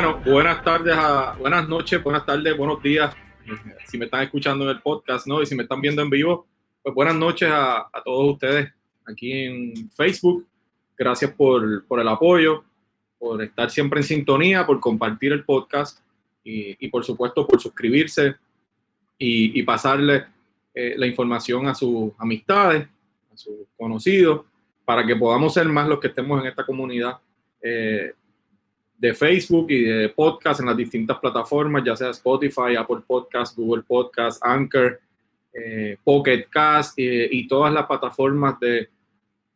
Bueno, buenas tardes, a, buenas noches, buenas tardes, buenos días. Si me están escuchando en el podcast, ¿no? Y si me están viendo en vivo, pues buenas noches a, a todos ustedes aquí en Facebook. Gracias por, por, el apoyo, por estar siempre en sintonía, por compartir el podcast y, y por supuesto por suscribirse y, y pasarle eh, la información a sus amistades, a sus conocidos, para que podamos ser más los que estemos en esta comunidad. Eh, de Facebook y de podcast en las distintas plataformas, ya sea Spotify, Apple Podcast, Google Podcast, Anchor, eh, Pocket Cast eh, y todas las plataformas de,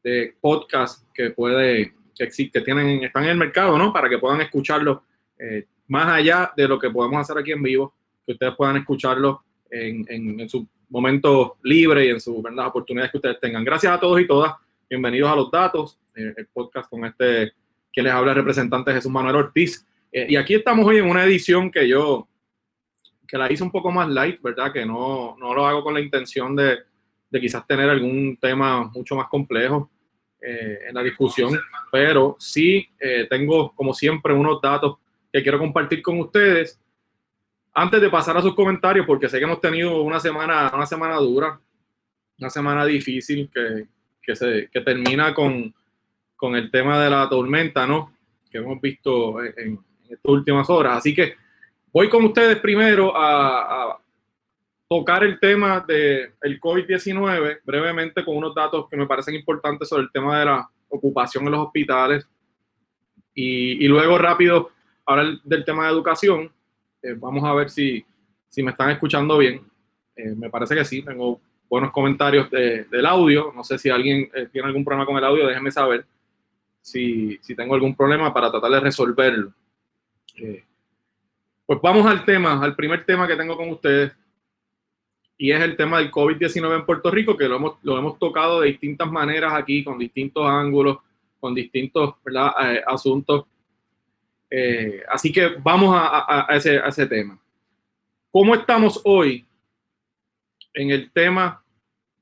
de podcast que puede que, existe, que tienen, están en el mercado, ¿no? Para que puedan escucharlo eh, más allá de lo que podemos hacer aquí en vivo, que ustedes puedan escucharlo en, en, su momento libre y en sus oportunidades que ustedes tengan. Gracias a todos y todas. Bienvenidos a los datos, eh, el podcast con este que les habla el representante Jesús Manuel Ortiz. Eh, y aquí estamos hoy en una edición que yo, que la hice un poco más light, ¿verdad? Que no, no lo hago con la intención de, de quizás tener algún tema mucho más complejo eh, en la discusión, pero sí eh, tengo, como siempre, unos datos que quiero compartir con ustedes. Antes de pasar a sus comentarios, porque sé que hemos tenido una semana, una semana dura, una semana difícil que, que, se, que termina con, con el tema de la tormenta, ¿no? Que hemos visto en, en estas últimas horas. Así que voy con ustedes primero a, a tocar el tema del el COVID-19 brevemente con unos datos que me parecen importantes sobre el tema de la ocupación en los hospitales y, y luego rápido hablar del tema de educación. Eh, vamos a ver si, si me están escuchando bien. Eh, me parece que sí, tengo buenos comentarios de, del audio. No sé si alguien eh, tiene algún problema con el audio, déjenme saber si, si tengo algún problema para tratar de resolverlo. Eh, pues vamos al tema, al primer tema que tengo con ustedes, y es el tema del COVID-19 en Puerto Rico, que lo hemos, lo hemos tocado de distintas maneras aquí, con distintos ángulos, con distintos eh, asuntos. Eh, así que vamos a, a, a, ese, a, ese, tema. ¿Cómo estamos hoy en el tema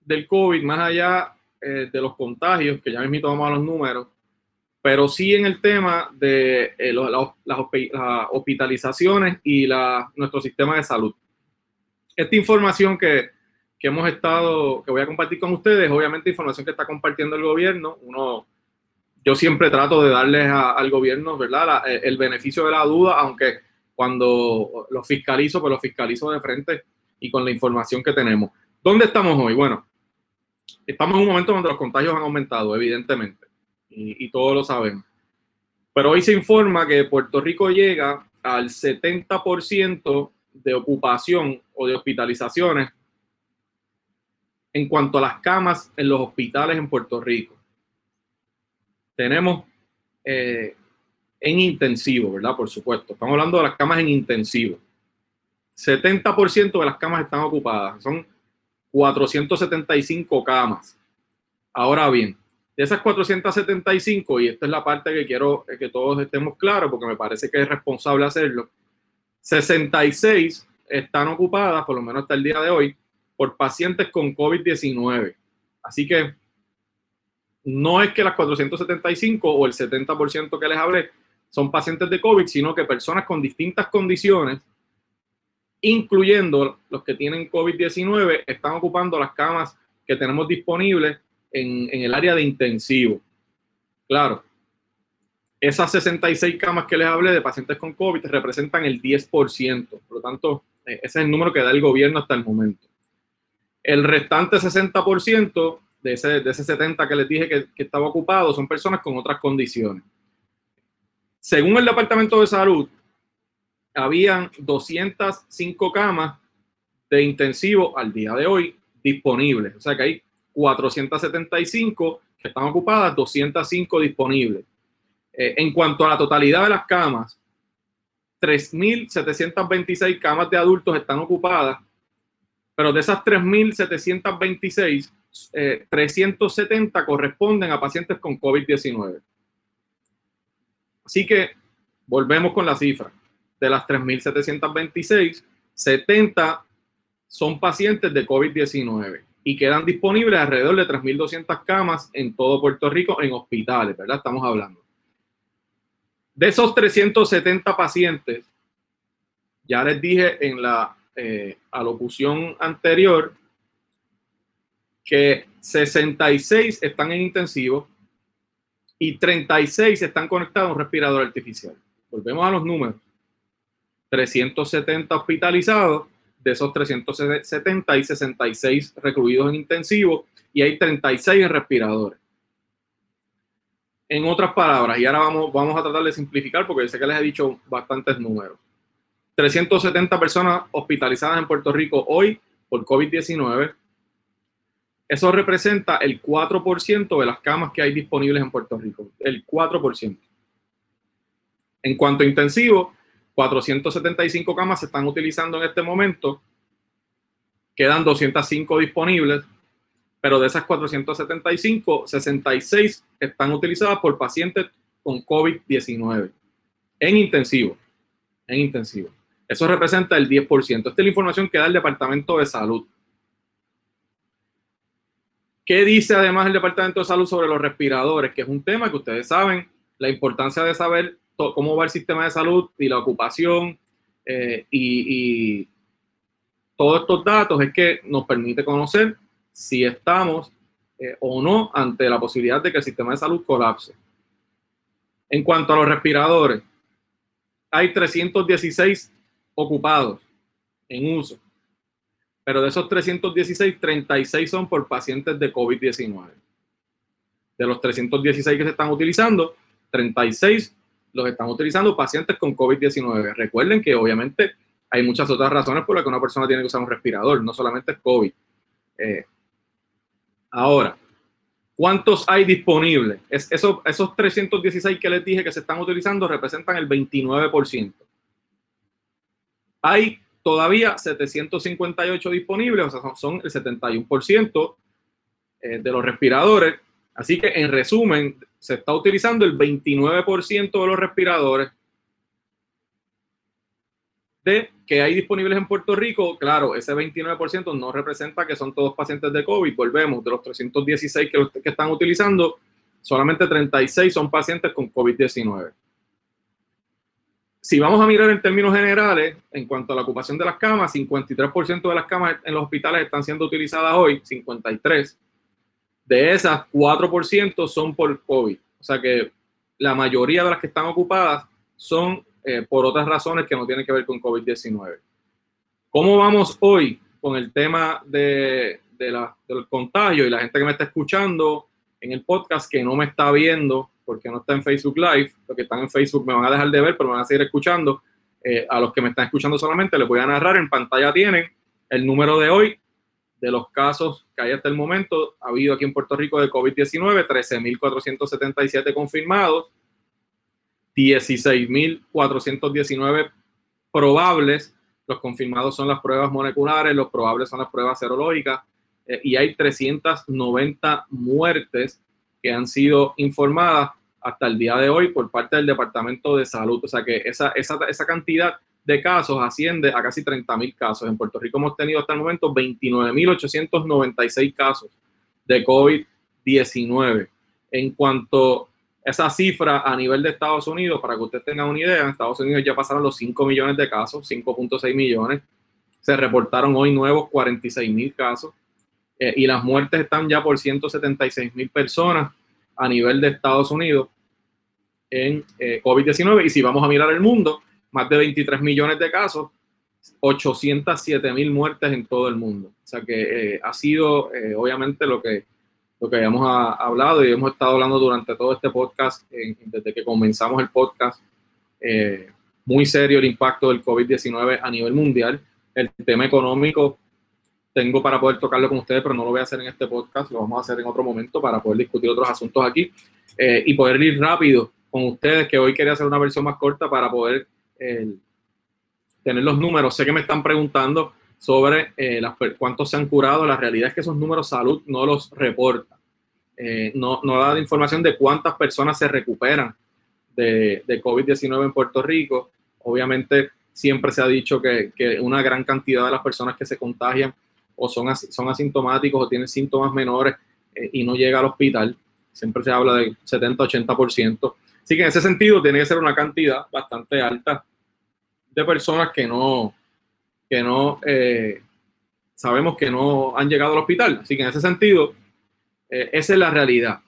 del COVID, más allá eh, de los contagios, que ya mismo vamos a los números? Pero sí en el tema de eh, lo, la, las, hospitalizaciones y la, nuestro sistema de salud. Esta información que, hemos estado, que voy a compartir con ustedes, obviamente información que está compartiendo el gobierno, uno, yo siempre trato de darles a, al gobierno, ¿verdad?, la, el beneficio de la duda, aunque cuando los fiscalizo, pues los fiscalizo de frente y con la información que tenemos. ¿Dónde estamos hoy? Bueno, estamos en un momento donde los contagios han aumentado, evidentemente y, todos lo sabemos. Pero hoy se informa que Puerto Rico llega al 70% de ocupación o de hospitalizaciones en cuanto a las camas en los hospitales en Puerto Rico. Tenemos eh, en intensivo, ¿verdad? Por supuesto. Estamos hablando de las camas en intensivo. 70% de las camas están ocupadas. Son 475 camas. Ahora bien, de esas 475, y esta es la parte que quiero que todos estemos claros, porque me parece que es responsable hacerlo, 66 están ocupadas, por lo menos hasta el día de hoy, por pacientes con COVID-19. Así que no es que las 475 o el 70% que les hablé son pacientes de COVID, sino que personas con distintas condiciones, incluyendo los que tienen COVID-19, están ocupando las camas que tenemos disponibles en, en el área de intensivo. Claro, esas 66 camas que les hablé de pacientes con COVID representan el 10%. Por lo tanto, eh, ese es el número que da el gobierno hasta el momento. El restante 60% de ese, de ese 70 que les dije que, que, estaba ocupado son personas con otras condiciones. Según el Departamento de Salud, habían 205 camas de intensivo al día de hoy disponibles. O sea que hay 475 que están ocupadas, 205 disponibles. Eh, en cuanto a la totalidad de las camas, 3.726 camas de adultos están ocupadas, pero de esas 3.726, eh, 370 corresponden a pacientes con COVID-19. Así que volvemos con la cifra. De las 3.726, 70 son pacientes de COVID-19 y quedan disponibles alrededor de 3.200 camas en todo Puerto Rico en hospitales, ¿verdad? Estamos hablando. De esos 370 pacientes, ya les dije en la eh, alocución anterior que 66 están en intensivo y 36 están conectados a un respirador artificial. Volvemos a los números. 370 hospitalizados, de esos 370 hay 66 recluidos en intensivo y hay 36 en respiradores. En otras palabras, y ahora vamos, vamos a tratar de simplificar porque sé que les he dicho bastantes números. 370 personas hospitalizadas en Puerto Rico hoy por COVID-19. Eso representa el 4% de las camas que hay disponibles en Puerto Rico. El 4%. En cuanto a intensivo, 475 camas se están utilizando en este momento. Quedan 205 disponibles, pero de esas 475, 66 están utilizadas por pacientes con COVID-19 en intensivo. En intensivo. Eso representa el 10%. Esta es la información que da el Departamento de Salud. ¿Qué dice además el Departamento de Salud sobre los respiradores? Que es un tema que ustedes saben, la importancia de saber cómo va el sistema de salud y la ocupación eh, y, todos estos datos es que nos permite conocer si estamos eh, o no ante la posibilidad de que el sistema de salud colapse. En cuanto a los respiradores, hay 316 ocupados en uso, pero de esos 316, 36 son por pacientes de COVID-19. De los 316 que se están utilizando, 36 los están utilizando pacientes con COVID-19. Recuerden que obviamente hay muchas otras razones por las que una persona tiene que usar un respirador, no solamente es COVID. Eh, ahora, ¿cuántos hay disponibles? Es, esos, esos 316 que les dije que se están utilizando representan el 29%. Hay todavía 758 disponibles, o sea, son el 71% eh, de los respiradores. Así que en resumen, se está utilizando el 29% de los respiradores de que hay disponibles en Puerto Rico. Claro, ese 29% no representa que son todos pacientes de COVID. Volvemos, de los 316 que, que están utilizando, solamente 36 son pacientes con COVID-19. Si vamos a mirar en términos generales, en cuanto a la ocupación de las camas, 53% de las camas en los hospitales están siendo utilizadas hoy, 53%. De esas, 4% son por COVID. O sea que la mayoría de las que están ocupadas son eh, por otras razones que no tienen que ver con COVID-19. ¿Cómo vamos hoy con el tema de, del contagio y la gente que me está escuchando en el podcast que no me está viendo porque no está en Facebook Live? Los que están en Facebook me van a dejar de ver, pero me van a seguir escuchando. Eh, a los que me están escuchando solamente les voy a narrar. En pantalla tienen el número de hoy, de los casos que hay hasta el momento, ha habido aquí en Puerto Rico de COVID-19, 13.477 confirmados, 16.419 probables, los confirmados son las pruebas moleculares, los probables son las pruebas serológicas, eh, y hay 390 muertes que han sido informadas hasta el día de hoy por parte del Departamento de Salud. O sea que esa, esa, esa cantidad de casos asciende a casi 30.000 casos. En Puerto Rico hemos tenido hasta el momento 29.896 casos de COVID-19. En cuanto a esa cifra a nivel de Estados Unidos, para que usted tenga una idea, en Estados Unidos ya pasaron los 5 millones de casos, 5.6 millones. Se reportaron hoy nuevos 46.000 casos eh, y las muertes están ya por 176.000 personas a nivel de Estados Unidos en eh, COVID-19. Y si vamos a mirar el mundo, más de 23 millones de casos, 807 mil muertes en todo el mundo. O sea que eh, ha sido eh, obviamente lo que, lo que habíamos hablado y hemos estado hablando durante todo este podcast, desde que comenzamos el podcast, eh, muy serio el impacto del COVID-19 a nivel mundial. El tema económico tengo para poder tocarlo con ustedes, pero no lo voy a hacer en este podcast, lo vamos a hacer en otro momento para poder discutir otros asuntos aquí y poder ir rápido con ustedes, que hoy quería hacer una versión más corta para poder tener los números. Sé que me están preguntando sobre eh, cuántos se han curado. La realidad es que esos números salud no los reporta. Eh, no, no da información de cuántas personas se recuperan de, de COVID-19 en Puerto Rico. Obviamente siempre se ha dicho que, que, una gran cantidad de las personas que se contagian o son, son asintomáticos o tienen síntomas menores eh, y no llega al hospital. Siempre se habla de 70-80%. Así que en ese sentido tiene que ser una cantidad bastante alta de personas que no, que no eh, sabemos que no han llegado al hospital. Así que en ese sentido, eh, esa es la realidad.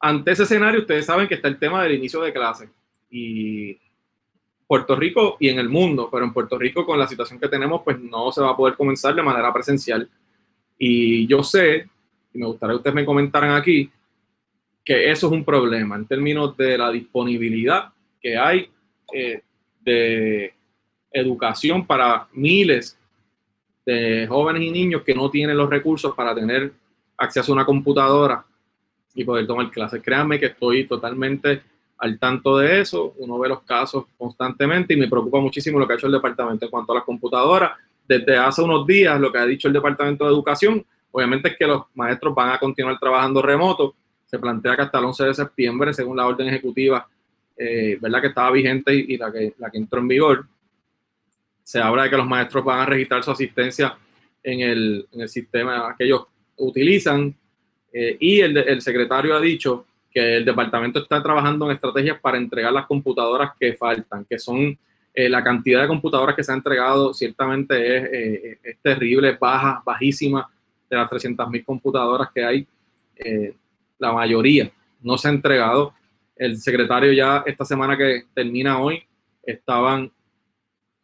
Ante ese escenario, ustedes saben que está el tema del inicio de clase. Y Puerto Rico y en el mundo, pero en Puerto Rico con la situación que tenemos, pues no se va a poder comenzar de manera presencial. Y yo sé, y me gustaría que ustedes me comentaran aquí, que eso es un problema en términos de la disponibilidad que hay eh, de educación para miles de jóvenes y niños que no tienen los recursos para tener acceso a una computadora y poder tomar clases. Créanme que estoy totalmente al tanto de eso, uno ve los casos constantemente y me preocupa muchísimo lo que ha hecho el departamento en cuanto a las computadoras. Desde hace unos días, lo que ha dicho el Departamento de Educación, obviamente es que los maestros van a continuar trabajando remoto. Se plantea que hasta el 11 de septiembre, según la orden ejecutiva, eh, ¿verdad? que estaba vigente y, la, que, la que entró en vigor, se habla de que los maestros van a registrar su asistencia en el, en el sistema que ellos utilizan. Eh, y el, el secretario ha dicho que el departamento está trabajando en estrategias para entregar las computadoras que faltan, que son eh, la cantidad de computadoras que se ha entregado, ciertamente es, eh, es terrible, baja, bajísima, de las 300.000 computadoras que hay, eh, la mayoría no se ha entregado. El secretario ya esta semana que termina hoy estaban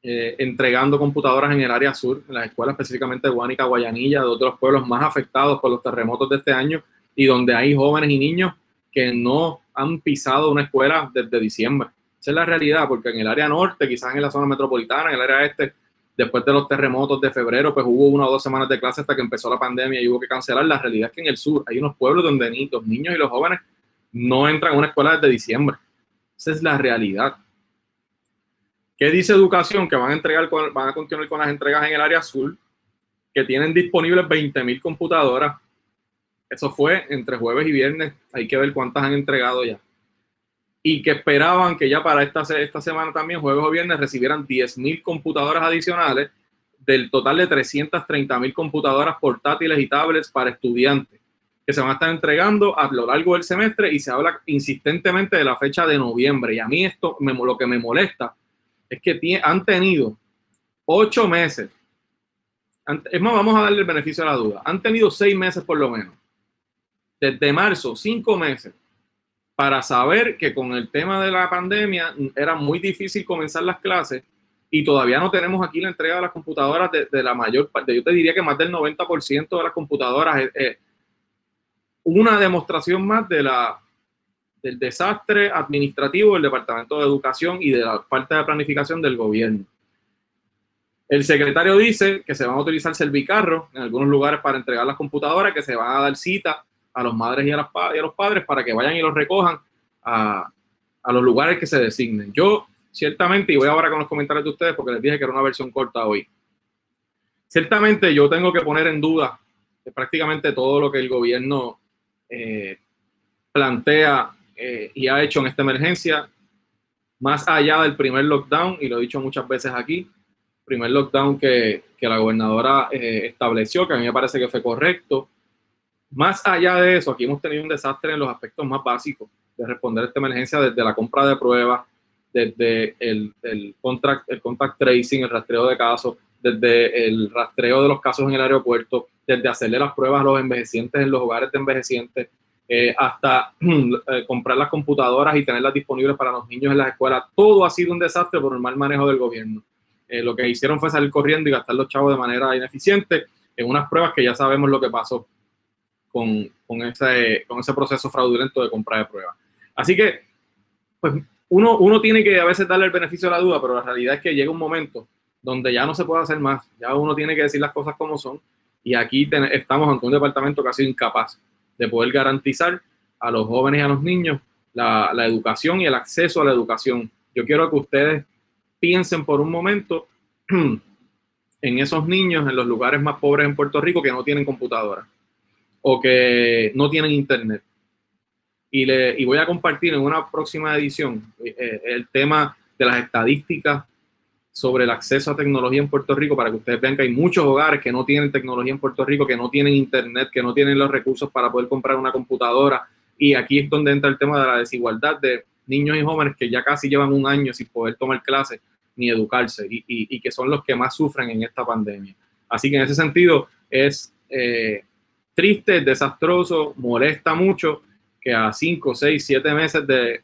entregando computadoras en el área sur, en las escuelas específicamente de Guanica, Guayanilla, de otros pueblos más afectados por los terremotos de este año y donde hay jóvenes y niños que no han pisado una escuela desde diciembre. Esa es la realidad, porque en el área norte, quizás en la zona metropolitana, en el área este, después de los terremotos de febrero, pues hubo una o dos semanas de clase hasta que empezó la pandemia y hubo que cancelar. La realidad es que en el sur hay unos pueblos donde ni, los niños y los jóvenes no entran a una escuela desde diciembre. Esa es la realidad. ¿Qué dice educación? Que van a entregar, van a continuar con las entregas en el área sur, que tienen disponibles 20.000 computadoras eso fue entre jueves y viernes. Hay que ver cuántas han entregado ya. Y que esperaban que ya para esta, esta semana también, jueves o viernes, recibieran 10.000 computadoras adicionales del total de 330.000 computadoras portátiles y tablets para estudiantes que se van a estar entregando a lo largo del semestre y se habla insistentemente de la fecha de noviembre. Y a mí esto, me, lo que me molesta es que han tenido ocho meses. Es más, vamos a darle el beneficio a la duda. Han tenido seis meses por lo menos desde marzo, cinco meses, para saber que con el tema de la pandemia era muy difícil comenzar las clases y todavía no tenemos aquí la entrega de las computadoras de, la mayor parte. Yo te diría que más del 90% de las computadoras es, una demostración más de la, del desastre administrativo del Departamento de Educación y de la falta de planificación del gobierno. El secretario dice que se van a utilizar servicarros en algunos lugares para entregar las computadoras, que se van a dar cita a los madres y a, los padres para que vayan y los recojan a, los lugares que se designen. Yo, ciertamente, y voy ahora con los comentarios de ustedes porque les dije que era una versión corta hoy. Ciertamente yo tengo que poner en duda prácticamente todo lo que el gobierno eh, plantea eh, y ha hecho en esta emergencia, más allá del primer lockdown, y lo he dicho muchas veces aquí, primer lockdown que, la gobernadora eh, estableció, que a mí me parece que fue correcto, más allá de eso, aquí hemos tenido un desastre en los aspectos más básicos de responder a esta emergencia, desde la compra de pruebas, desde el, el, contract, el contact tracing, el rastreo de casos, desde el rastreo de los casos en el aeropuerto, desde hacerle las pruebas a los envejecientes en los hogares de envejecientes, eh, hasta eh, comprar las computadoras y tenerlas disponibles para los niños en las escuelas. Todo ha sido un desastre por el mal manejo del gobierno. Eh, lo que hicieron fue salir corriendo y gastar los chavos de manera ineficiente en unas pruebas que ya sabemos lo que pasó con, con, ese, con ese proceso fraudulento de compra de pruebas. Así que, pues uno, uno tiene que a veces darle el beneficio de la duda, pero la realidad es que llega un momento donde ya no se puede hacer más, ya uno tiene que decir las cosas como son, y aquí estamos ante un departamento que ha sido incapaz de poder garantizar a los jóvenes y a los niños la, educación y el acceso a la educación. Yo quiero que ustedes piensen por un momento en esos niños en los lugares más pobres en Puerto Rico que no tienen computadora o que no tienen internet. Y, le, y voy a compartir en una próxima edición eh, eh, el tema de las estadísticas sobre el acceso a tecnología en Puerto Rico para que ustedes vean que hay muchos hogares que no tienen tecnología en Puerto Rico, que no tienen internet, que no tienen los recursos para poder comprar una computadora. Y aquí es donde entra el tema de la desigualdad de niños y jóvenes que ya casi llevan un año sin poder tomar clases ni educarse y, y, que son los que más sufren en esta pandemia. Así que en ese sentido es eh, triste, desastroso, molesta mucho que a 5, 6, 7 meses de,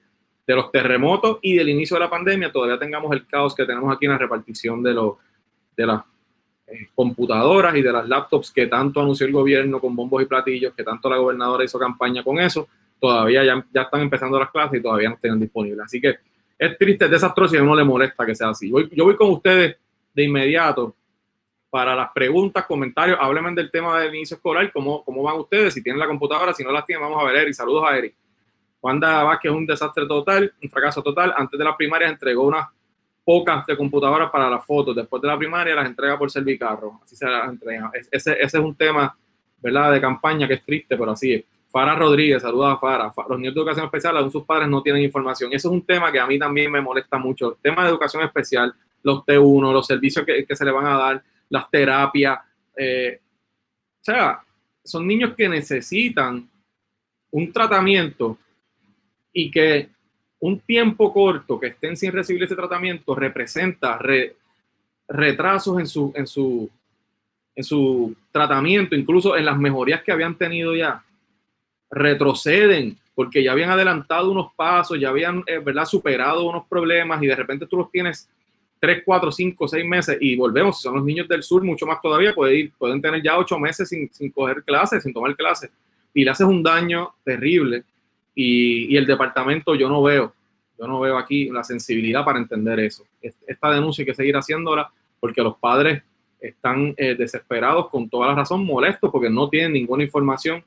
de, los terremotos y del inicio de la pandemia todavía tengamos el caos que tenemos aquí en la repartición de, los de las eh, computadoras y de las laptops que tanto anunció el gobierno con bombos y platillos, que tanto la gobernadora hizo campaña con eso, todavía ya, ya están empezando las clases y todavía no tienen disponibles. Así que es triste, es desastroso y a uno le molesta que sea así. yo voy con ustedes de inmediato para las preguntas, comentarios. Háblenme del tema del inicio escolar, cómo, cómo van ustedes, si tienen la computadora, si no las tienen, vamos a ver Eric. Saludos a Eric. Wanda Vázquez es un desastre total, un fracaso total. Antes de la primaria entregó unas pocas de computadoras para las fotos. Después de la primaria las entrega por servicarro. Así se las entrega. Ese, es un tema, ¿verdad?, de campaña que es triste, pero así es. Fara Rodríguez, saluda a Fara. Los niños de educación especial, aún sus padres no tienen información. Eso es un tema que a mí también me molesta mucho. El tema de educación especial, los T1, los servicios que, que se le van a dar, las terapias. Eh, o sea, son niños que necesitan un tratamiento y que un tiempo corto que estén sin recibir ese tratamiento representa retrasos en su, en, su, en su tratamiento, incluso en las mejorías que habían tenido ya retroceden porque ya habían adelantado unos pasos, ya habían eh, ¿verdad? superado unos problemas y de repente tú los tienes 3, 4, 5, 6 meses y volvemos, si son los niños del sur, mucho más todavía, pueden, pueden tener ya 8 meses sin, sin, coger clases, sin tomar clases y le haces un daño terrible y, y, el departamento yo no veo, yo no veo aquí la sensibilidad para entender eso. Esta denuncia hay que seguir haciéndola porque los padres están eh, desesperados con toda la razón, molestos porque no tienen ninguna información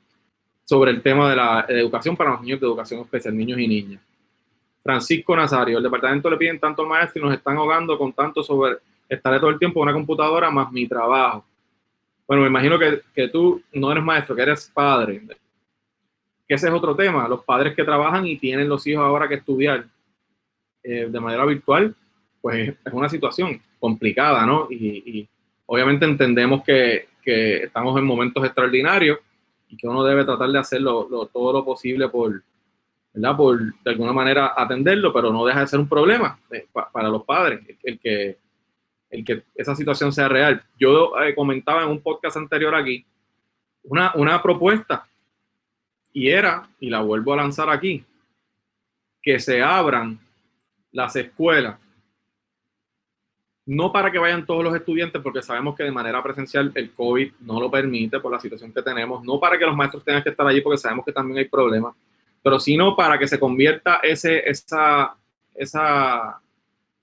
sobre el tema de la educación para los niños de educación especial, niños y niñas. Francisco Nazario, el departamento le piden tanto al maestro y nos están ahogando con tanto sobre estaré todo el tiempo en una computadora más mi trabajo. Bueno, me imagino que, que tú no eres maestro, que eres padre. Que ese es otro tema. Los padres que trabajan y tienen los hijos ahora que estudiar eh, de manera virtual, pues es una situación complicada, ¿no? Y, obviamente entendemos que, que estamos en momentos extraordinarios y que uno debe tratar de hacerlo todo lo posible por, ¿verdad? por de alguna manera atenderlo, pero no deja de ser un problema eh, para los padres, el, que, el que esa situación sea real. Yo eh, comentaba en un podcast anterior aquí una, una propuesta y era, y la vuelvo a lanzar aquí, que se abran las escuelas. No para que vayan todos los estudiantes, porque sabemos que de manera presencial el COVID no lo permite por la situación que tenemos, no para que los maestros tengan que estar allí, porque sabemos que también hay problemas, pero sino para que se convierta ese, esa, esa,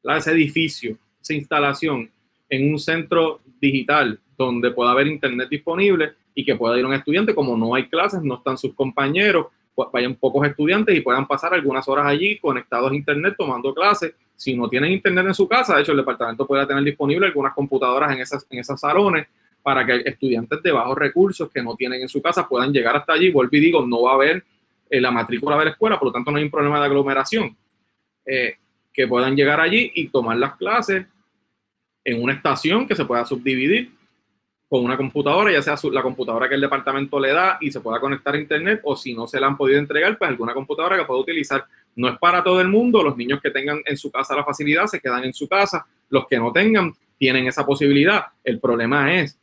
ese edificio, esa instalación, en un centro digital donde pueda haber internet disponible y que pueda ir un estudiante, como no hay clases, no están sus compañeros, pues vayan pocos estudiantes y puedan pasar algunas horas allí conectados a internet tomando clases si no tienen internet en su casa, de hecho el departamento puede tener disponible algunas computadoras en esas, en esos salones para que estudiantes de bajos recursos que no tienen en su casa puedan llegar hasta allí. Vuelvo y digo, no va a haber eh, la matrícula de la escuela, por lo tanto no hay un problema de aglomeración. Eh, que puedan llegar allí y tomar las clases en una estación que se pueda subdividir con una computadora, ya sea la computadora que el departamento le da y se pueda conectar a internet, o si no se la han podido entregar, pues alguna computadora que pueda utilizar no es para todo el mundo, los niños que tengan en su casa la facilidad se quedan en su casa, los que no tengan tienen esa posibilidad. El problema es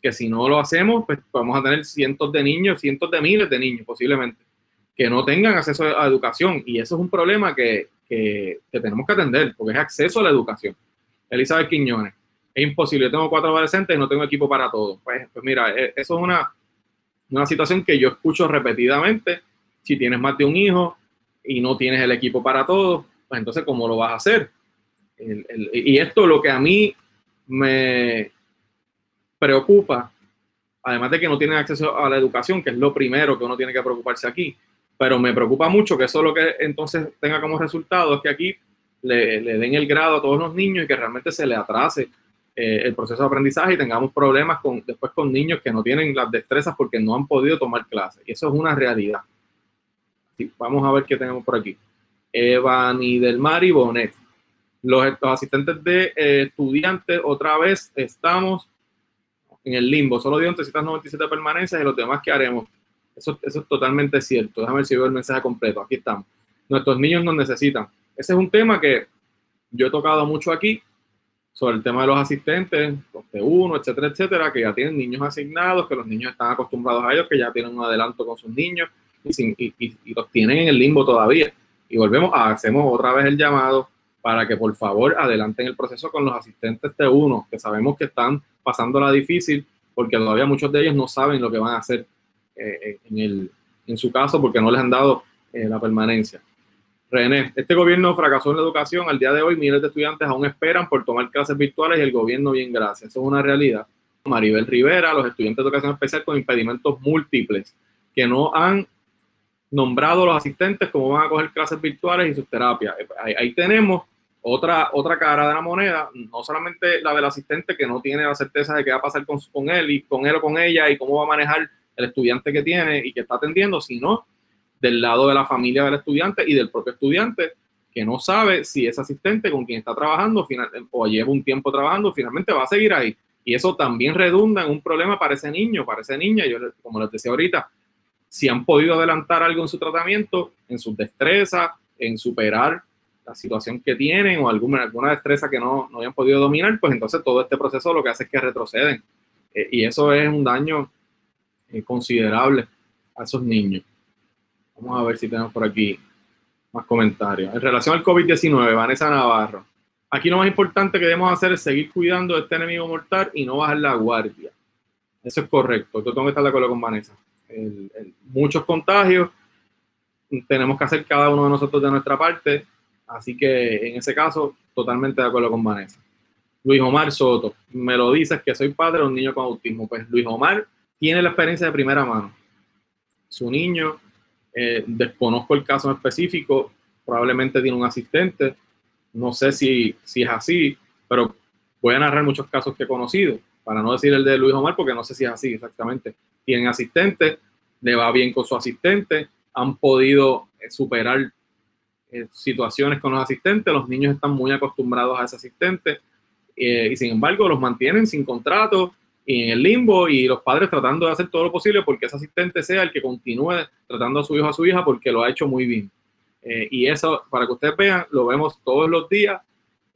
que si no lo hacemos, pues vamos a tener cientos de niños, cientos de miles de niños posiblemente, que no tengan acceso a educación. Y eso es un problema que, que, tenemos que atender, porque es acceso a la educación. Elizabeth Quiñones, es imposible, yo tengo cuatro adolescentes y no tengo equipo para todo. Pues, pues mira, e, eso es una, una situación que yo escucho repetidamente. Si tienes más de un hijo, y no tienes el equipo para todo, pues entonces, ¿cómo lo vas a hacer? y esto lo que a mí me preocupa, además de que no tienen acceso a la educación, que es lo primero que uno tiene que preocuparse aquí, pero me preocupa mucho que eso lo que entonces tenga como resultado es que aquí le, den el grado a todos los niños y que realmente se le atrase eh, el proceso de aprendizaje y tengamos problemas con, después con niños que no tienen las destrezas porque no han podido tomar clases. Y eso es una realidad vamos a ver qué tenemos por aquí. Evani del Mar y Bonet. Los, asistentes de eh, estudiantes, otra vez estamos en el limbo. Solo dieron 397 permanencias y los demás que haremos. Eso, eso es totalmente cierto. Déjame ver si veo el mensaje completo. Aquí estamos. nuestros niños nos necesitan. Ese es un tema que yo he tocado mucho aquí sobre el tema de los asistentes, los T1, etcétera, etcétera, que ya tienen niños asignados, que los niños están acostumbrados a ellos, que ya tienen un adelanto con sus niños y, y, los tienen en el limbo todavía. Y volvemos, hacemos otra vez el llamado para que por favor adelanten el proceso con los asistentes T1, que sabemos que están pasándola difícil porque todavía muchos de ellos no saben lo que van a hacer eh, en, el, en su caso porque no les han dado eh, la permanencia. René, este gobierno fracasó en la educación. Al día de hoy, miles de estudiantes aún esperan por tomar clases virtuales y el gobierno bien gracias. Eso es una realidad. Maribel Rivera, los estudiantes de educación especial con impedimentos múltiples que no han nombrado los asistentes cómo van a coger clases virtuales y sus terapias. Ahí, tenemos otra, otra cara de la moneda, no solamente la del asistente que no tiene la certeza de qué va a pasar con, con él y con él o con ella y cómo va a manejar el estudiante que tiene y que está atendiendo, sino del lado de la familia del estudiante y del propio estudiante que no sabe si ese asistente con quien está trabajando final, o lleva un tiempo trabajando, finalmente va a seguir ahí. Y eso también redunda en un problema para ese niño, para esa niña. Yo, como les decía ahorita, si han podido adelantar algo en su tratamiento, en su destreza, en superar la situación que tienen o alguna, alguna destreza que no, no hayan podido dominar, pues entonces todo este proceso lo que hace es que retroceden. Eh, y eso es un daño eh, considerable a esos niños. Vamos a ver si tenemos por aquí más comentarios. En relación al COVID-19, Vanessa Navarro. Aquí lo más importante que debemos hacer es seguir cuidando de este enemigo mortal y no bajar la guardia. Eso es correcto. Yo tengo de acuerdo con Vanessa. muchos contagios. Tenemos que hacer cada uno de nosotros de nuestra parte. Así que en ese caso, totalmente de acuerdo con Vanessa. Luis Omar Soto, me lo dices que soy padre de un niño con autismo. Pues Luis Omar tiene la experiencia de primera mano. Su niño eh, desconozco el caso específico, probablemente tiene un asistente, no sé si, si es así, pero voy a narrar muchos casos que he conocido, para no decir el de Luis Omar, porque no sé si es así exactamente. Tienen asistente, le va bien con su asistente, han podido eh, superar eh, situaciones con los asistentes, los niños están muy acostumbrados a ese asistente y sin embargo los mantienen sin contrato en el limbo y los padres tratando de hacer todo lo posible porque ese asistente sea el que continúe tratando a su hijo a su hija porque lo ha hecho muy bien. Eh, y eso, para que ustedes vean, lo vemos todos los días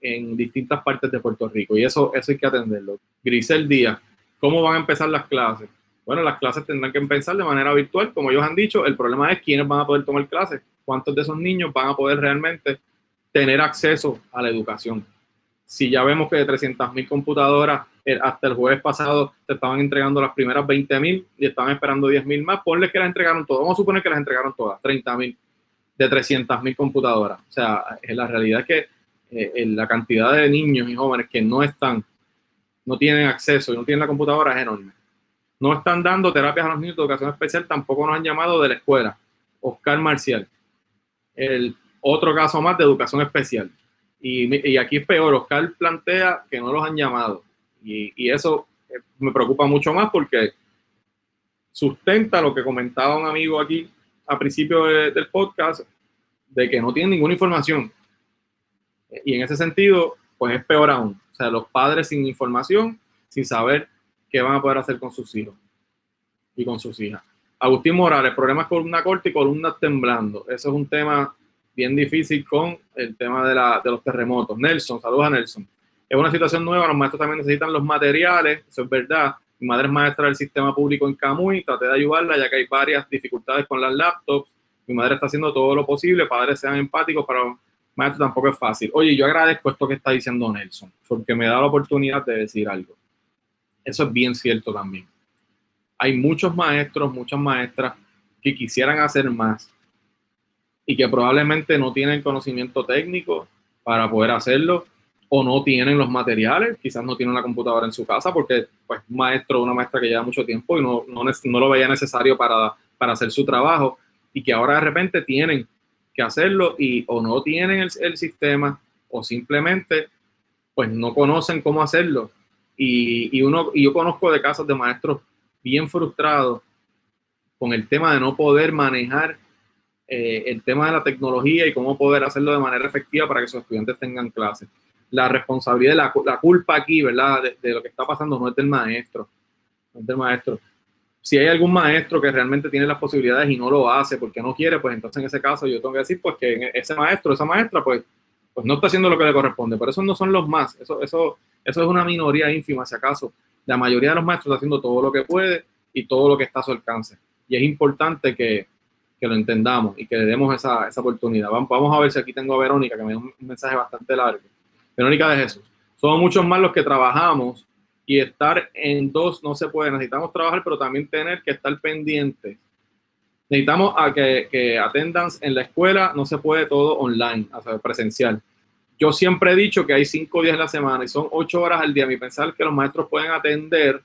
en distintas partes de Puerto Rico y eso, eso hay que atenderlo. Grisel Díaz, ¿cómo van a empezar las clases? Bueno, las clases tendrán que empezar de manera virtual, como ellos han dicho. El problema es quiénes van a poder tomar clases, cuántos de esos niños van a poder realmente tener acceso a la educación. Si ya vemos que de 300.000 computadoras hasta el jueves pasado te estaban entregando las primeras 20 mil y estaban esperando 10 mil más. Ponle que las entregaron todas. Vamos a suponer que las entregaron todas, 30 mil de 300 mil computadoras. O sea, la realidad es que eh, la cantidad de niños y jóvenes que no están, no tienen acceso y no tienen la computadora es enorme. No están dando terapias a los niños de educación especial, tampoco nos han llamado de la escuela. Oscar Marcial. El otro caso más de educación especial. Y, y aquí es peor, Oscar plantea que no los han llamado y, eso eh, me preocupa mucho más porque sustenta lo que comentaba un amigo aquí a principio del podcast, de que no tienen ninguna información. Y en ese sentido, pues es peor aún. O sea, los padres sin información, sin saber qué van a poder hacer con sus hijos y con sus hijas. Agustín Morales, problemas con una corte y columnas temblando. Eso es un tema bien difícil con el tema de, la, de los terremotos. Nelson, saludos a Nelson es una situación nueva, los maestros también necesitan los materiales, eso es verdad. Mi madre es maestra del sistema público en Camuy, traté de ayudarla ya que hay varias dificultades con las laptops. Mi madre está haciendo todo lo posible, padres sean empáticos, pero maestro tampoco es fácil. Oye, yo agradezco esto que está diciendo Nelson, porque me da la oportunidad de decir algo. Eso es bien cierto también. Hay muchos maestros, muchas maestras que quisieran hacer más y que probablemente no tienen conocimiento técnico para poder hacerlo o no tienen los materiales, quizás no tienen la computadora en su casa porque pues maestro o una maestra que lleva mucho tiempo y no, no, no, lo veía necesario para, para hacer su trabajo y que ahora de repente tienen que hacerlo y o no tienen el, el sistema o simplemente pues no conocen cómo hacerlo. Y, y, uno, y yo conozco de casos de maestros bien frustrados con el tema de no poder manejar eh, el tema de la tecnología y cómo poder hacerlo de manera efectiva para que sus estudiantes tengan clases la responsabilidad, la, la culpa aquí, ¿verdad? De, lo que está pasando no es del maestro, no es del maestro. Si hay algún maestro que realmente tiene las posibilidades y no lo hace porque no quiere, pues entonces en ese caso yo tengo que decir pues que ese maestro, esa maestra, pues, pues no está haciendo lo que le corresponde. Pero esos no son los más, eso, eso, eso es una minoría ínfima, si acaso. La mayoría de los maestros está haciendo todo lo que puede y todo lo que está a su alcance. Y es importante que, que lo entendamos y que le demos esa, esa oportunidad. Vamos, vamos, a ver si aquí tengo a Verónica, que me dio un mensaje bastante largo. Verónica de Jesús. Somos muchos más los que trabajamos y estar en dos no se puede. Necesitamos trabajar, pero también tener que estar pendientes. Necesitamos a que, que en la escuela no se puede todo online, o sea, presencial. Yo siempre he dicho que hay cinco días en la semana y son ocho horas al día. Mi pensar que los maestros pueden atender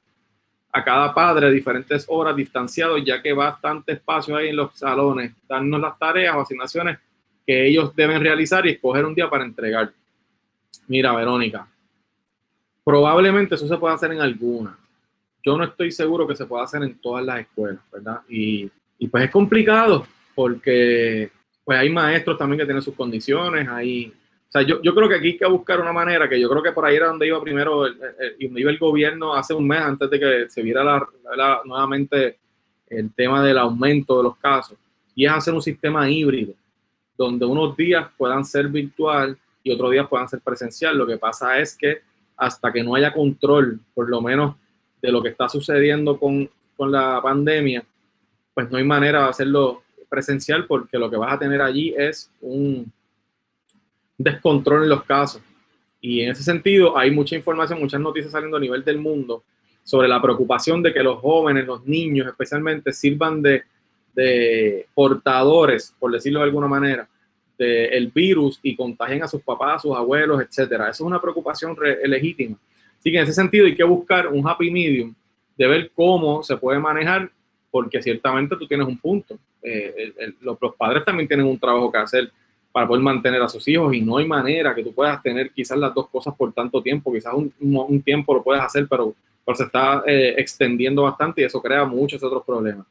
a cada padre diferentes horas distanciados, ya que bastante espacio hay en los salones, darnos las tareas o asignaciones que ellos deben realizar y escoger un día para entregar. Mira, Verónica, Probablemente eso se pueda hacer en alguna. Yo no estoy seguro que se pueda hacer en todas las escuelas, ¿verdad? Y, pues es complicado porque pues hay maestros también que tienen sus condiciones, hay... O sea, yo, yo creo que aquí hay que buscar una manera, que yo creo que por ahí era donde iba primero, y donde iba el gobierno hace un mes antes de que se viera la, nuevamente el tema del aumento de los casos, y es hacer un sistema híbrido, donde unos días puedan ser virtual y otros días puedan ser presencial. Lo que pasa es que hasta que no haya control, por lo menos, de lo que está sucediendo con, con la pandemia, pues no hay manera de hacerlo presencial porque lo que vas a tener allí es un descontrol en los casos. Y en ese sentido hay mucha información, muchas noticias saliendo a nivel del mundo sobre la preocupación de que los jóvenes, los niños especialmente, sirvan de, de portadores, por decirlo de alguna manera, el virus y contagien a sus papás, a sus abuelos, etcétera. Eso es una preocupación legítima. Así que en ese sentido hay que buscar un happy medium de ver cómo se puede manejar, porque ciertamente tú tienes un punto. Eh, los, padres también tienen un trabajo que hacer para poder mantener a sus hijos y no hay manera que tú puedas tener quizás las dos cosas por tanto tiempo. Quizás un, tiempo lo puedes hacer, pero, se está eh, extendiendo bastante y eso crea muchos otros problemas.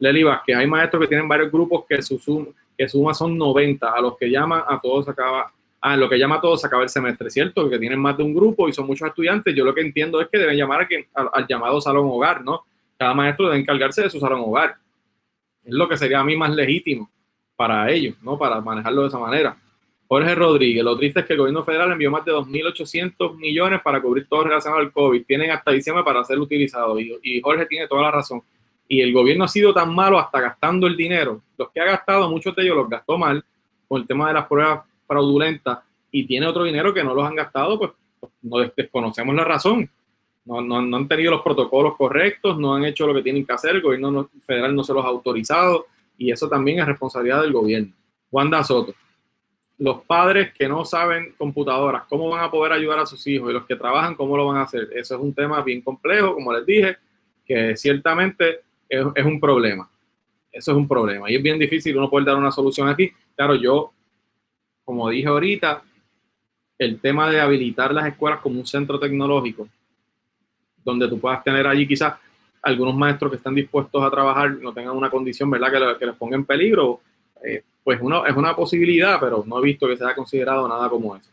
Leli que hay maestros que tienen varios grupos que su, que suma son 90, a los que llama a todos acaba, a lo que llama a todos acaba el semestre, ¿cierto? Que tienen más de un grupo y son muchos estudiantes. Yo lo que entiendo es que deben llamar al, al llamado salón hogar, ¿no? Cada maestro debe encargarse de su salón hogar. Es lo que sería a mí más legítimo para ellos, ¿no? Para manejarlo de esa manera. Jorge Rodríguez, lo triste es que el gobierno federal envió más de 2.800 millones para cubrir todo relacionado al COVID. Tienen hasta diciembre para ser utilizados y, y Jorge tiene toda la razón y el gobierno ha sido tan malo hasta gastando el dinero. Los que ha gastado, muchos de ellos los gastó mal con el tema de las pruebas fraudulentas y tiene otro dinero que no los han gastado, pues, no desconocemos la razón. No, no, han tenido los protocolos correctos, no han hecho lo que tienen que hacer, el gobierno federal no se los ha autorizado y eso también es responsabilidad del gobierno. Wanda Soto, los padres que no saben computadoras, ¿cómo van a poder ayudar a sus hijos? Y los que trabajan, ¿cómo lo van a hacer? Eso es un tema bien complejo, como les dije, que ciertamente es, un problema. Eso es un problema. Y es bien difícil uno poder dar una solución aquí. Claro, yo, como dije ahorita, el tema de habilitar las escuelas como un centro tecnológico, donde tú puedas tener allí quizás algunos maestros que están dispuestos a trabajar, no tengan una condición, ¿verdad?, que, les ponga en peligro, eh, pues uno, es una posibilidad, pero no he visto que se haya considerado nada como eso.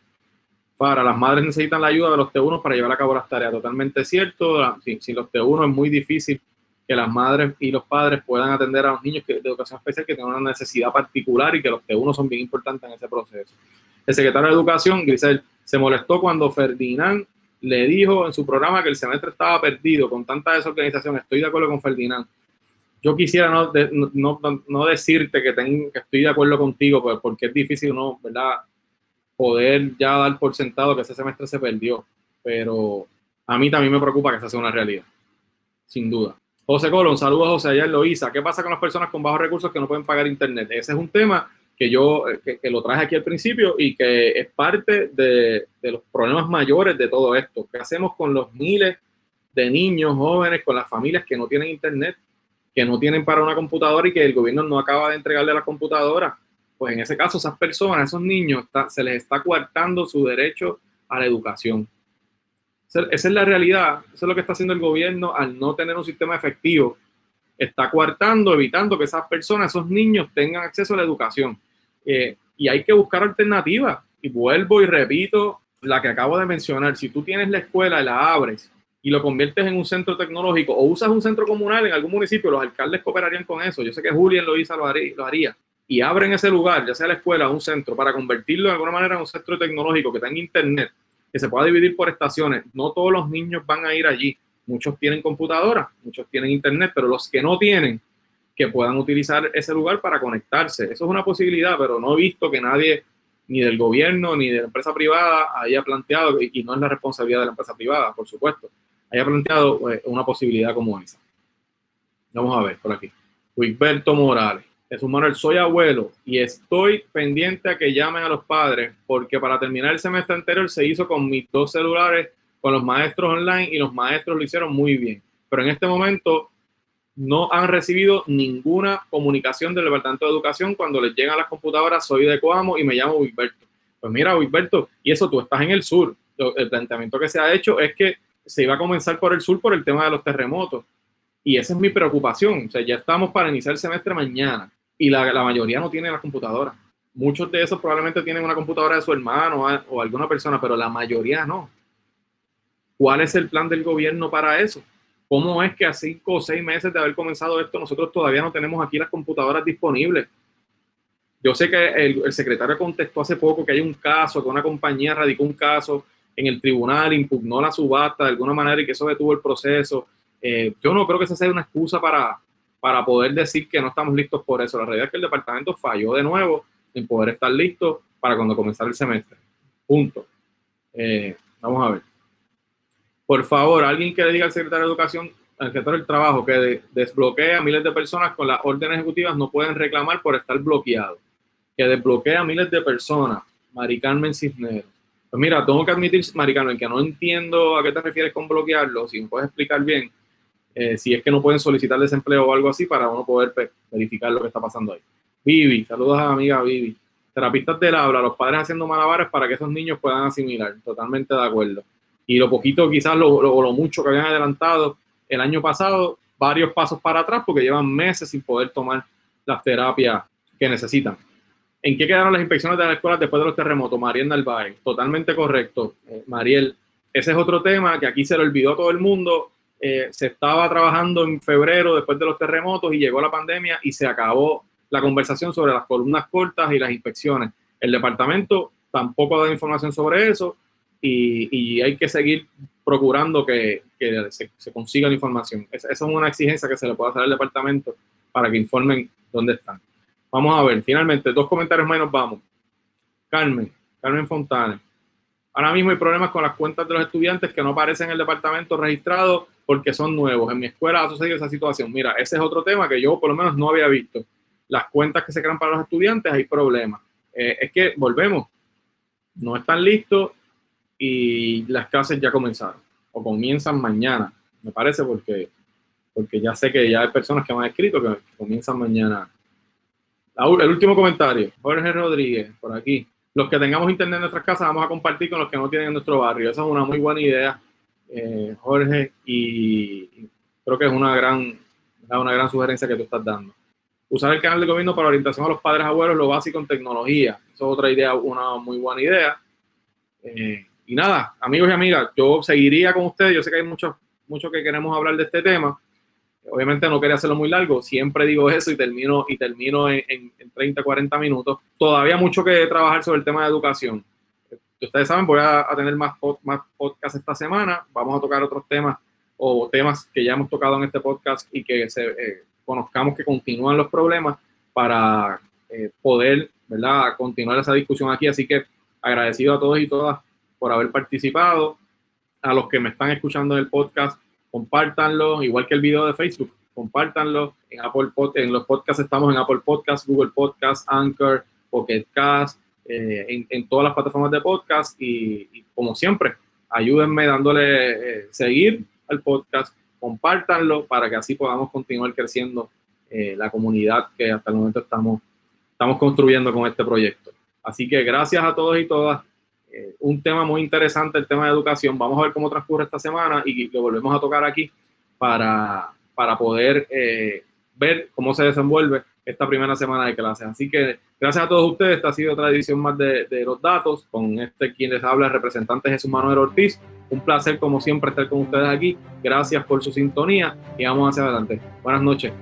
Para las madres necesitan la ayuda de los T1 para llevar a cabo las tareas. Totalmente cierto. Sin, sin los T1 es muy difícil que las madres y los padres puedan atender a los niños de educación especial que tengan una necesidad particular y que los T1 son bien importantes en ese proceso. El secretario de Educación, Grisel, se molestó cuando Ferdinand le dijo en su programa que el semestre estaba perdido con tanta desorganización. Estoy de acuerdo con Ferdinand. Yo quisiera no, no, no decirte que, que, estoy de acuerdo contigo, pues, porque es difícil ¿no? ¿verdad? poder ya dar por sentado que ese semestre se perdió. Pero a mí también me preocupa que esa sea una realidad, sin duda. José Colón, saludos José, allá en Loíza. ¿Qué pasa con las personas con bajos recursos que no pueden pagar internet? Ese es un tema que yo eh, que, lo traje aquí al principio y que es parte de, de, los problemas mayores de todo esto. ¿Qué hacemos con los miles de niños, jóvenes, con las familias que no tienen internet, que no tienen para una computadora y que el gobierno no acaba de entregarle la computadora? Pues en ese caso, esas personas, esos niños, se les está coartando su derecho a la educación. Esa es la realidad. Eso es lo que está haciendo el gobierno al no tener un sistema efectivo. Está coartando, evitando que esas personas, esos niños tengan acceso a la educación. Eh, y hay que buscar alternativas. Y vuelvo y repito la que acabo de mencionar. Si tú tienes la escuela y la abres y lo conviertes en un centro tecnológico o usas un centro comunal en algún municipio, los alcaldes cooperarían con eso. Yo sé que Julián lo hizo, lo haría. Y abren ese lugar, ya sea la escuela o un centro, para convertirlo de alguna manera en un centro tecnológico que tenga internet, que se pueda dividir por estaciones. No todos los niños van a ir allí. Muchos tienen computadora, muchos tienen internet, pero los que no tienen, que puedan utilizar ese lugar para conectarse. Eso es una posibilidad, pero no he visto que nadie, ni del gobierno, ni de la empresa privada, haya planteado, y no es la responsabilidad de la empresa privada, por supuesto, haya planteado eh, una posibilidad como esa. Vamos a ver por aquí. Wilberto Morales. Un Manuel, soy abuelo y estoy pendiente a que llamen a los padres porque para terminar el semestre anterior se hizo con mis dos celulares, con los maestros online y los maestros lo hicieron muy bien. Pero en este momento no han recibido ninguna comunicación del Departamento de Educación cuando les llegan las computadoras, soy de Coamo y me llamo Wilberto. Pues mira, Wilberto, y eso tú estás en el sur. El planteamiento que se ha hecho es que se iba a comenzar por el sur por el tema de los terremotos. Y esa es mi preocupación. O sea, ya estamos para iniciar el semestre mañana y la, la mayoría no tiene la computadora. Muchos de esos probablemente tienen una computadora de su hermano o alguna persona, pero la mayoría no. ¿Cuál es el plan del gobierno para eso? ¿Cómo es que a cinco o seis meses de haber comenzado esto nosotros todavía no tenemos aquí las computadoras disponibles? Yo sé que el, el secretario contestó hace poco que hay un caso, que una compañía radicó un caso en el tribunal, impugnó la subasta de alguna manera y que eso detuvo el proceso. Eh, yo no creo que esa sea una excusa para, para poder decir que no estamos listos por eso. La realidad es que el departamento falló de nuevo en poder estar listo para cuando comenzara el semestre. Punto. Eh, vamos a ver. Por favor, alguien que le diga al secretario de Educación, al secretario del Trabajo, que desbloquea a miles de personas con las órdenes ejecutivas, no pueden reclamar por estar bloqueado. Que desbloquea a miles de personas. Mari Carmen Cisneros pues mira, tengo que admitir, Maricano, que no entiendo a qué te refieres con bloquearlo, si me puedes explicar bien, eh, si es que no pueden solicitar desempleo o algo así para uno poder verificar lo que está pasando ahí. Vivi, saludos a la amiga Vivi. Terapistas del habla, los padres haciendo malabares para que esos niños puedan asimilar, totalmente de acuerdo. Y lo poquito, quizás lo, lo, lo mucho que habían adelantado el año pasado, varios pasos para atrás porque llevan meses sin poder tomar las terapias que necesitan. ¿En qué quedaron las inspecciones de las escuelas después de los terremotos? Mariel Narváez, totalmente correcto. Eh, Mariel, ese es otro tema que aquí se le olvidó a todo el mundo. Eh, se estaba trabajando en febrero después de los terremotos y llegó la pandemia y se acabó la conversación sobre las columnas cortas y las inspecciones. El departamento tampoco ha dado información sobre eso y, hay que seguir procurando que, se, consiga la información. Esa, es una exigencia que se le puede hacer al departamento para que informen dónde están. Vamos a ver, finalmente, dos comentarios más y nos vamos. Carmen, Carmen Fontana. Ahora mismo hay problemas con las cuentas de los estudiantes que no aparecen en el departamento registrado porque son nuevos. En mi escuela ha sucedido esa situación. Mira, ese es otro tema que yo por lo menos no había visto. Las cuentas que se crean para los estudiantes hay problemas. Eh, es que volvemos, no están listos y las clases ya comenzaron o comienzan mañana, me parece, porque, porque ya sé que ya hay personas que me han escrito que comienzan mañana el último comentario, Jorge Rodríguez, por aquí. Los que tengamos internet en nuestras casas vamos a compartir con los que no tienen en nuestro barrio. Esa es una muy buena idea, eh, Jorge, y creo que es una gran, una gran sugerencia que tú estás dando. Usar el canal de gobierno para orientación a los padres abuelos, lo básico en tecnología. Esa es otra idea, una muy buena idea. Eh, y nada, amigos y amigas, yo seguiría con ustedes. Yo sé que hay muchos mucho que queremos hablar de este tema Obviamente no quería hacerlo muy largo, siempre digo eso y termino, y termino en, en, 30, 40 minutos. Todavía mucho que trabajar sobre el tema de educación. Ustedes saben, voy a, tener más, más podcasts esta semana. Vamos a tocar otros temas o temas que ya hemos tocado en este podcast y que eh, conozcamos que continúan los problemas para eh, poder ¿verdad? continuar esa discusión aquí. Así que agradecido a todos y todas por haber participado. A los que me están escuchando en el podcast, compártanlo, igual que el video de Facebook, compártanlo. En Apple en los podcasts estamos en Apple Podcasts, Google Podcasts, Anchor, Pocket Cast, eh, en, todas las plataformas de podcast y, como siempre, ayúdenme dándole eh, seguir al podcast, compártanlo para que así podamos continuar creciendo eh, la comunidad que hasta el momento estamos, estamos construyendo con este proyecto. Así que gracias a todos y todas. Eh, un tema muy interesante, el tema de educación. Vamos a ver cómo transcurre esta semana y lo volvemos a tocar aquí para, para poder ver cómo se desenvuelve esta primera semana de clases. Así que gracias a todos ustedes, esta ha sido otra edición más de, los datos con este quien les habla, el representante Jesús Manuel Ortiz. Un placer como siempre estar con ustedes aquí. Gracias por su sintonía y vamos hacia adelante. Buenas noches.